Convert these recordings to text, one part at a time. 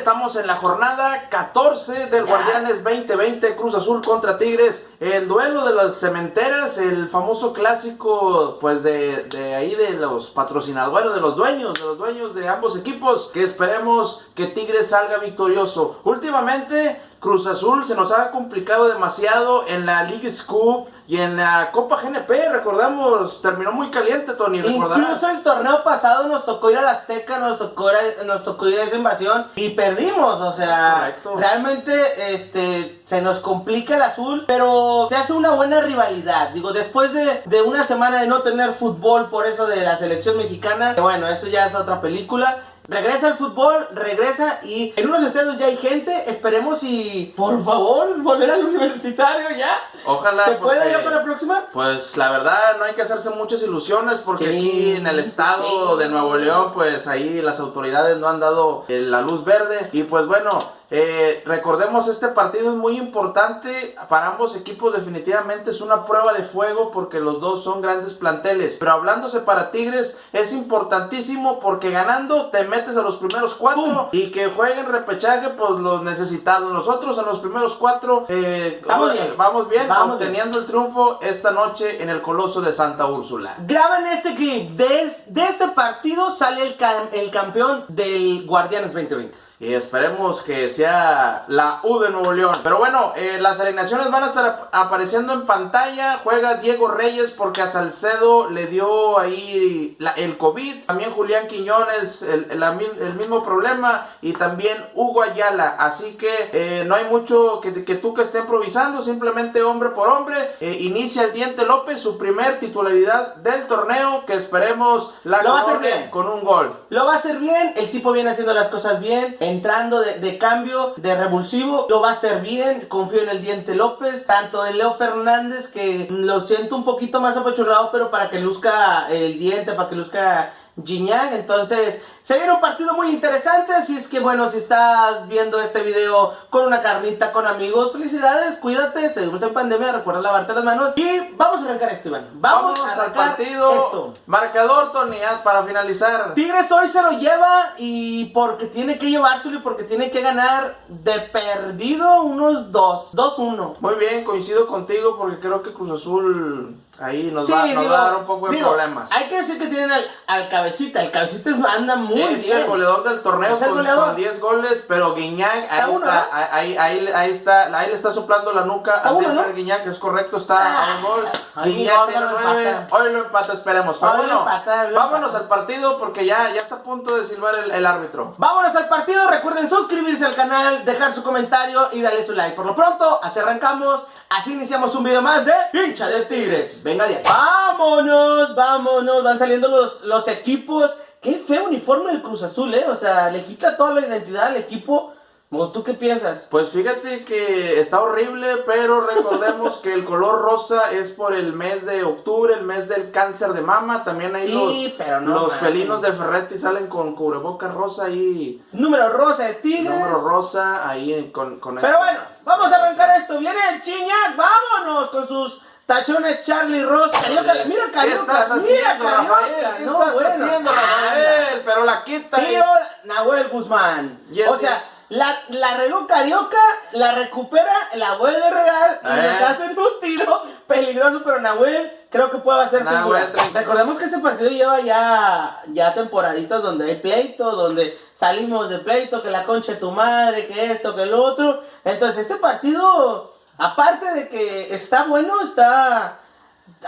Estamos en la jornada 14 del Guardianes 2020 Cruz Azul contra Tigres. El duelo de las cementeras, el famoso clásico pues de, de ahí de los patrocinadores, de los dueños, de los dueños de ambos equipos. Que esperemos que Tigres salga victorioso. Últimamente Cruz Azul se nos ha complicado demasiado en la League Scoop y en la Copa GNP, recordamos, terminó muy caliente, Tony. Incluso el torneo pasado nos tocó ir a la Azteca, nos tocó, nos tocó ir a esa invasión y perdimos. O sea, realmente este, se nos complica el azul, pero se hace una buena rivalidad. Digo, después de, de una semana de no tener fútbol por eso de la selección mexicana, bueno, eso ya es otra película. Regresa el fútbol, regresa y en unos estadios ya hay gente. Esperemos y por favor volver al universitario ya. Ojalá. ¿Se puede ya para la próxima? Pues la verdad no hay que hacerse muchas ilusiones porque aquí en el estado de Nuevo León pues ahí las autoridades no han dado eh, la luz verde y pues bueno eh, recordemos, este partido es muy importante para ambos equipos. Definitivamente es una prueba de fuego porque los dos son grandes planteles. Pero hablándose para Tigres, es importantísimo porque ganando te metes a los primeros cuatro y que jueguen repechaje, pues los necesitados. Nosotros en los primeros cuatro eh, vamos bien, vamos bien vamos obteniendo el triunfo esta noche en el Coloso de Santa Úrsula. Graben este clip. De, de este partido sale el, el campeón del Guardianes 2020. Y esperemos que sea la U de Nuevo León. Pero bueno, eh, las alineaciones van a estar apareciendo en pantalla. Juega Diego Reyes porque a Salcedo le dio ahí el COVID. También Julián Quiñones, el, el, mismo problema. Y también Hugo Ayala. Así que eh, no hay mucho que, que, tú que esté improvisando. Simplemente hombre por hombre. Eh, inicia el Diente López, su primer titularidad del torneo. Que esperemos la Lo va a hacer bien. con un gol. Lo va a hacer bien. El tipo viene haciendo las cosas bien entrando de, cambio, de revulsivo, lo va a hacer bien, confío en el Diente López, tanto en Leo Fernández que lo siento un poquito más apachurrado, pero para que luzca el Diente, para que luzca Gignac, entonces se viene un partido muy interesante, así es que bueno, si estás viendo este video con una carnita, con amigos, felicidades, cuídate, seguimos en pandemia, recuerda lavarte las manos y vamos a arrancar esto, Iván. Vamos, a arrancar al partido. Esto. Marcador, Tony, para finalizar. Tigres hoy se lo lleva y porque tiene que llevárselo y porque tiene que ganar de perdido unos 2, 2-1. Muy bien, coincido contigo porque creo que Cruz Azul ahí nos, va, a dar un poco de problemas. Hay que decir que tienen al, cabecita, el cabecita anda muy es el goleador del torneo con, 10 goles, pero Guiñac ahí está, ahí, ahí, ahí, está, ahí le está soplando la nuca a uno, ¿no? Guiñac, es correcto, está a un ah, gol. Guiñac tiene 9, hoy lo empata, esperemos. Pero bueno, vámonos al partido porque ya, ya está a punto de silbar el, el, árbitro. Vámonos al partido, recuerden suscribirse al canal, dejar su comentario y darle su like. Por lo pronto, así arrancamos, así iniciamos un video más de Pincha de Tigres. Venga de Vámonos, vámonos, van saliendo los, los equipos Qué feo uniforme del Cruz Azul, ¿eh? O sea, le quita toda la identidad al equipo. ¿Tú qué piensas? Pues fíjate que está horrible, pero recordemos que el color rosa es por el mes de octubre, el mes del cáncer de mama. También hay los, los felinos de Ferretti salen con cubrebocas rosa y... Número rosa de tigres. Número rosa ahí con... con pero bueno, vamos a arrancar esto. Viene el Chiñac, vámonos con sus Tachones Charlie Ross, Carioca, mira Carioca, ¿Qué estás haciendo, mira Rafael? ¿Qué no, estás haciendo, Rafael? Pero la quita. Tiro Nahuel Guzmán. O sea, la, la regó Carioca, la recupera, la vuelve a regar y nos hacen un tiro peligroso, pero Nahuel creo que puede hacer figura. Recordemos que este partido lleva ya, ya temporaditas donde hay pleito, donde salimos de pleito, que la concha de tu madre, que esto, que lo otro. Entonces, este partido Aparte de que está bueno, está...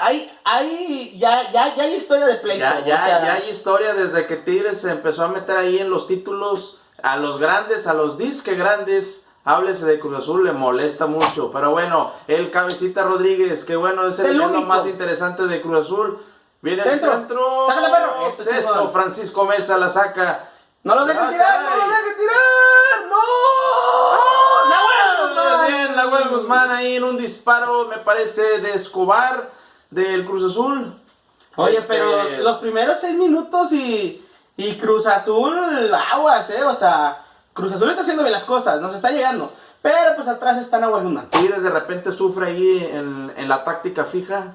Hay, hay, ya, ya, ya hay historia de pleito. Ya, ya, ya hay historia desde que Tigres se empezó a meter ahí en los títulos a los grandes, a los disque grandes. Háblese de Cruz Azul, le molesta mucho. Pero bueno, el Cabecita Rodríguez, que bueno, es el, el más interesante de Cruz Azul. Viene centro. el centro. Sácale, perro. Es eso, Francisco Mesa la saca. No lo dejen tirar, no lo dejen tirar. No. Nahuel Guzmán ahí en un disparo, me parece, de Escobar del Cruz Azul. Oye, este, pero los primeros seis minutos y, y Cruz Azul, aguas, ¿eh? O sea, Cruz Azul está haciendo bien las cosas, nos está llegando. Pero pues atrás está Nahuel Guzmán. Tigres de repente sufre ahí en, en la táctica fija.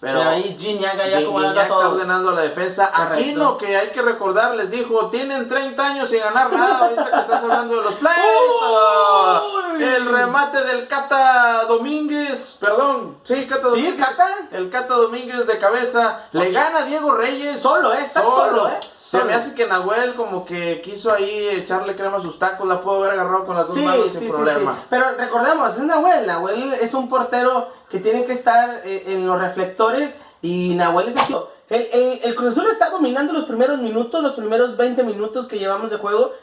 Pero, ahí Gignac ya acomodando a todos. está ordenando la defensa. Aquino, que hay que recordar, les dijo, tienen 30 años sin ganar nada. Ahorita que estás hablando de los plays. El remate del Cata Domínguez. Perdón, sí, Cata Domínguez. Sí, Cata. El Cata Domínguez de cabeza. Le gana Diego Reyes. Solo, ¿eh? Está solo, ¿eh? Se me hace que Nahuel como que quiso ahí echarle crema a sus tacos, la puedo haber agarrado con las dos manos sin problema. Sí, Pero recordemos, es Nahuel, Nahuel es un portero que tiene que estar eh, en los reflectores y Nahuel es así. El, el, el Cruz Azul está dominando los primeros minutos, los primeros 20 minutos que llevamos de juego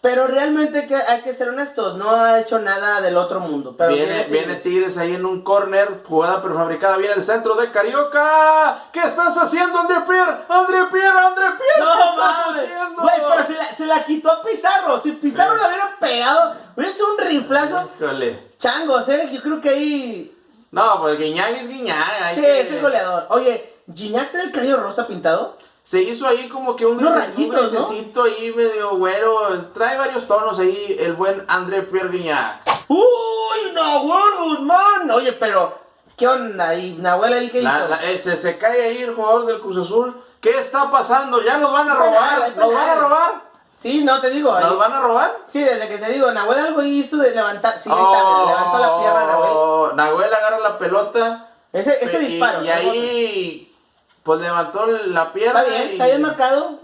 pero realmente que, hay que ser honestos, no ha hecho nada del otro mundo. Pero viene, viene Tigres. ahí en un corner, jugada prefabricada, viene el centro de Carioca. ¿Qué estás haciendo, André Pierre? André Pierre, André Pierre, no, ¿qué estás haciendo? Güey, pero se la, se la, quitó a Pizarro. Si Pizarro la hubiera pegado, hubiera sido un riflazo. Híjole. Changos, eh, yo creo que ahí... No, pues Guiñac es Guiñac. Sí, es el goleador. Oye, ¿Guiñac trae el cabello rosa pintado? Se hizo ahí como que un, rayitos, ¿no? ahí medio güero. Trae varios tonos ahí el buen André Pierre ¡Uy, Nahuel Guzmán! Oye, pero, ¿qué onda? ¿Y Nahuel ahí qué hizo? Eh, se, cae ahí el jugador del Cruz Azul. ¿Qué está pasando? ¿Ya nos van a robar? ¿Nos van a robar? Sí, no te digo. ¿Nos van a robar? Sí, desde que te digo, Nahuel algo hizo de levantar. Sí, está, levantó la pierna Nahuel. Oh, Nahuel agarra la pelota. Ese, ese disparo. Y ahí pues levantó la pierna. Está bien, está bien marcado.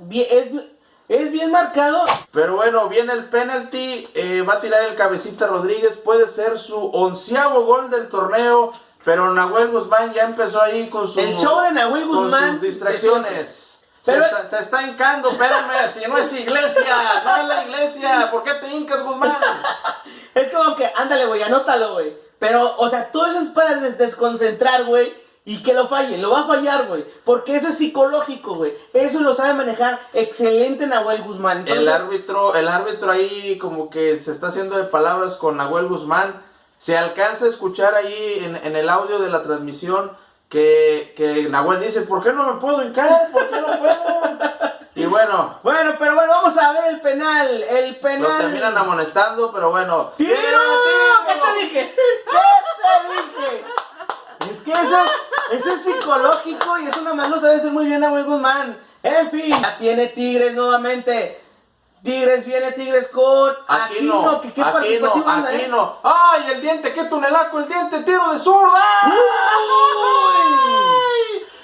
es, bien marcado. Pero bueno, viene el penalti. Eh, va a tirar el cabecita Rodríguez. Puede ser su onceavo gol del torneo. Pero Nahuel Guzmán ya empezó ahí con su. El show de Nahuel Guzmán. distracciones. se, está, se, está, hincando, espérame, si no es iglesia, no es la iglesia, ¿por qué te hincas, Guzmán? es como que, ándale, güey, anótalo, güey. Pero, o sea, todo eso es para desconcentrar, güey y que lo falle, lo va a fallar, güey. Porque eso es psicológico, güey. Eso lo sabe manejar excelente Nahuel Guzmán. El árbitro, el árbitro ahí como que se está haciendo de palabras con Nahuel Guzmán. Se alcanza a escuchar ahí en, el audio de la transmisión que, que Nahuel dice, ¿por qué no me puedo hincar? ¿Por qué no puedo? Y bueno. Bueno, pero bueno, vamos a ver el penal. El penal. Lo terminan amonestando, pero bueno. ¡Tiro! ¿Qué te dije? ¿Qué te dije? Es que eso, eso es psicológico y eso nada más lo sabe hacer muy bien Will Guzmán. En fin, ya tiene Tigres nuevamente. Tigres viene Tigres con Aquino. Aquino, ¿qué, Aquino, Aquino. ¡Ay, el diente! ¡Qué tunelaco el diente! ¡Tiro de zurda!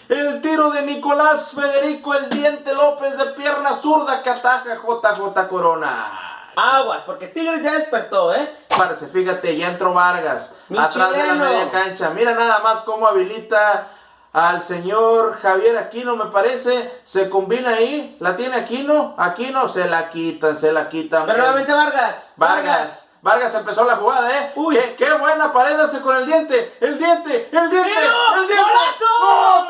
El tiro de Nicolás Federico el diente López de pierna zurda que ataja JJ Corona. Aguas, porque Tigres ya despertó, ¿eh? Fíjate, ya entró Vargas. atrás de la media cancha. Mira nada más cómo habilita al señor Javier Aquino, me parece. Se combina ahí. La tiene Aquino. Aquino, se la quitan, se la quitan. Pero nuevamente Vargas. Vargas. Vargas empezó la jugada, ¿eh? Uy. Qué, buena pared hace con el diente. El diente, el diente, el diente. ¡Gol!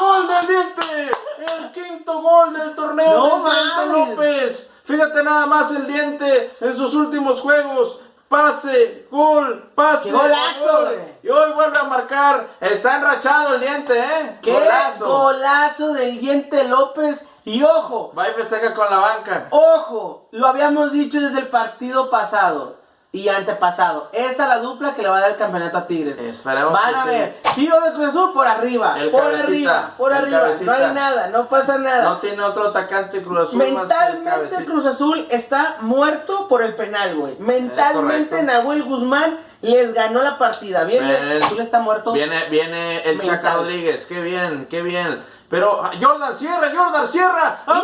¡Gol del diente! El quinto gol del torneo no, López. Fíjate nada más el diente en sus últimos juegos. Pase, gol, pase. golazo! Y hoy vuelve a marcar. Está enrachado el diente, ¿eh? ¡Qué golazo! Golazo del diente López. Y ojo. Va y festeja con la banca. Ojo, lo habíamos dicho desde el partido pasado y antepasado. Esta es la dupla que le va a dar el campeonato a Tigres. Esperemos Van a ver. Tiro de Cruz Azul por arriba. por arriba. Por arriba. No hay nada. No pasa nada. No tiene otro atacante Cruz Azul. Mentalmente Cruz Azul está muerto por el penal, güey. Mentalmente Nahuel Guzmán les ganó la partida. Viene, el, Azul está muerto. Viene, viene el Chaca Rodríguez. Qué bien, qué bien. Pero ah, Jordan Sierra, Jordan Sierra. ¡A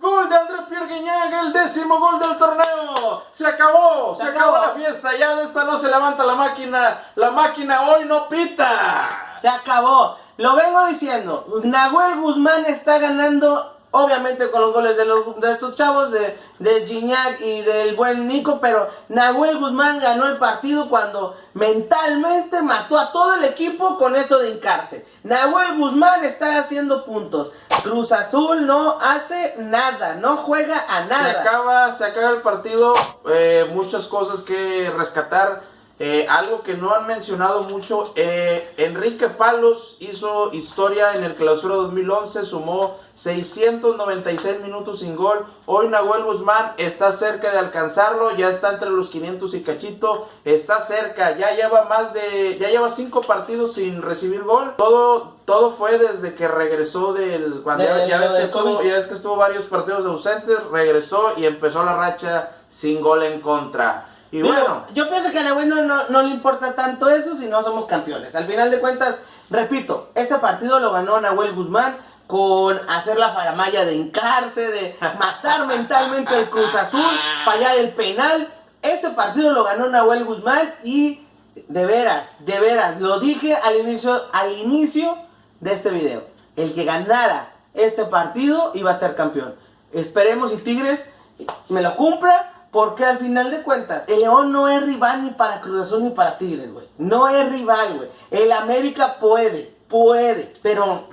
Gol de André Pierre Guignac, el décimo gol del torneo. Se acabó, se, acabó. la fiesta. Ya de esta no se levanta la máquina. La máquina hoy no pita. Se acabó. Lo vengo diciendo. Nahuel Guzmán está ganando Obviamente con los goles de, los, de estos chavos, de, de Gignac y del buen Nico, pero Nahuel Guzmán ganó el partido cuando mentalmente mató a todo el equipo con eso de hincarse. Nahuel Guzmán está haciendo puntos. Cruz Azul no hace nada, no juega a nada. Se acaba, se acaba el partido, eh, muchas cosas que rescatar. eh, algo que no han mencionado mucho, eh, Enrique Palos hizo historia en el clausura 2011, sumó 696 minutos sin gol. Hoy Nahuel Guzmán está cerca de alcanzarlo, ya está entre los 500 y cachito, está cerca, ya lleva más de, ya lleva cinco partidos sin recibir gol. Todo, todo fue desde que regresó del, cuando De- ya, ya de- ves que estuvo, ya ves que estuvo varios partidos ausentes, regresó y empezó la racha sin gol en contra. Y bueno, yo pienso que a Nahuel no, no, no le importa tanto eso si no somos campeones. Al final de cuentas, repito, este partido lo ganó Nahuel Guzmán con hacer la faramaya de hincarse, de matar mentalmente el Cruz Azul, fallar el penal. Este partido lo ganó Nahuel Guzmán y de veras, de veras, lo dije al inicio, al inicio de este video. El que ganara este partido iba a ser campeón. Esperemos y Tigres me lo cumpla. Porque al final de cuentas, el León no es rival ni para Cruz Azul ni para Tigres, güey. No es rival, güey. El América puede, puede. Pero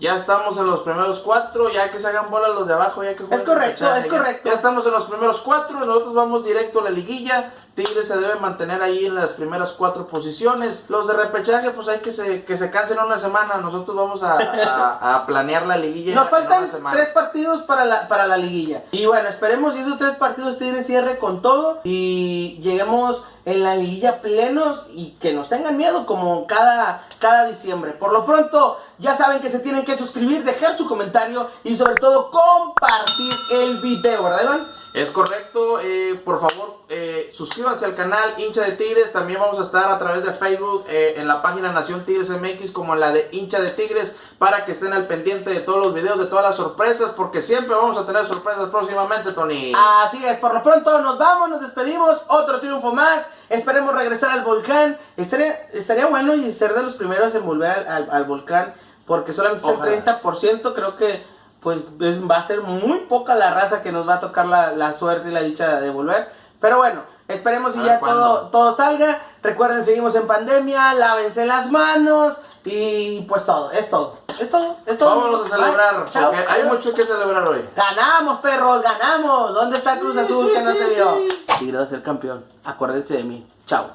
Ya estamos en los primeros cuatro, ya que se hagan bolas los de abajo, ya que jueguen Es correcto, es ya- correcto. Ya, estamos en los primeros cuatro, nosotros vamos directo a la liguilla. Tigres se debe mantener ahí en las primeras cuatro posiciones. Los de repechaje, pues hay que se, que se cansen una semana. Nosotros vamos a, a- a planear la liguilla. nos faltan tres partidos para la, para la liguilla. Y bueno, esperemos si esos tres partidos Tigres cierre con todo y lleguemos en la liguilla plenos y que nos tengan miedo como cada, cada diciembre. Por lo pronto, ya saben que se tienen que suscribir, dejar su comentario y sobre todo compartir el video, ¿verdad, Iván? Es correcto, eh, por favor eh, suscríbanse al canal Hincha de Tigres, también vamos a estar a través de Facebook eh, en la página Nación Tigres MX como en la de Hincha de Tigres para que estén al pendiente de todos los videos, de todas las sorpresas, porque siempre vamos a tener sorpresas próximamente, Tony. Así es, por lo pronto nos vamos, nos despedimos, otro triunfo más, esperemos regresar al volcán, estaría, estaría bueno y ser de los primeros en volver al, al- al volcán, porque solamente es el 30%, creo que pues es- va a ser muy poca la raza que nos va a tocar la, la suerte y la dicha de volver, pero bueno, esperemos y A ya cuándo. todo, todo salga, recuerden seguimos en pandemia, lávense las manos y pues todo, es todo, es todo, es todo. Vámonos a celebrar, Bye, chao, porque hay mucho que celebrar hoy. Ganamos, perros, ganamos. ¿Dónde está Cruz Azul que no se vio? Va a ser campeón. Acuérdense de mí. Chao.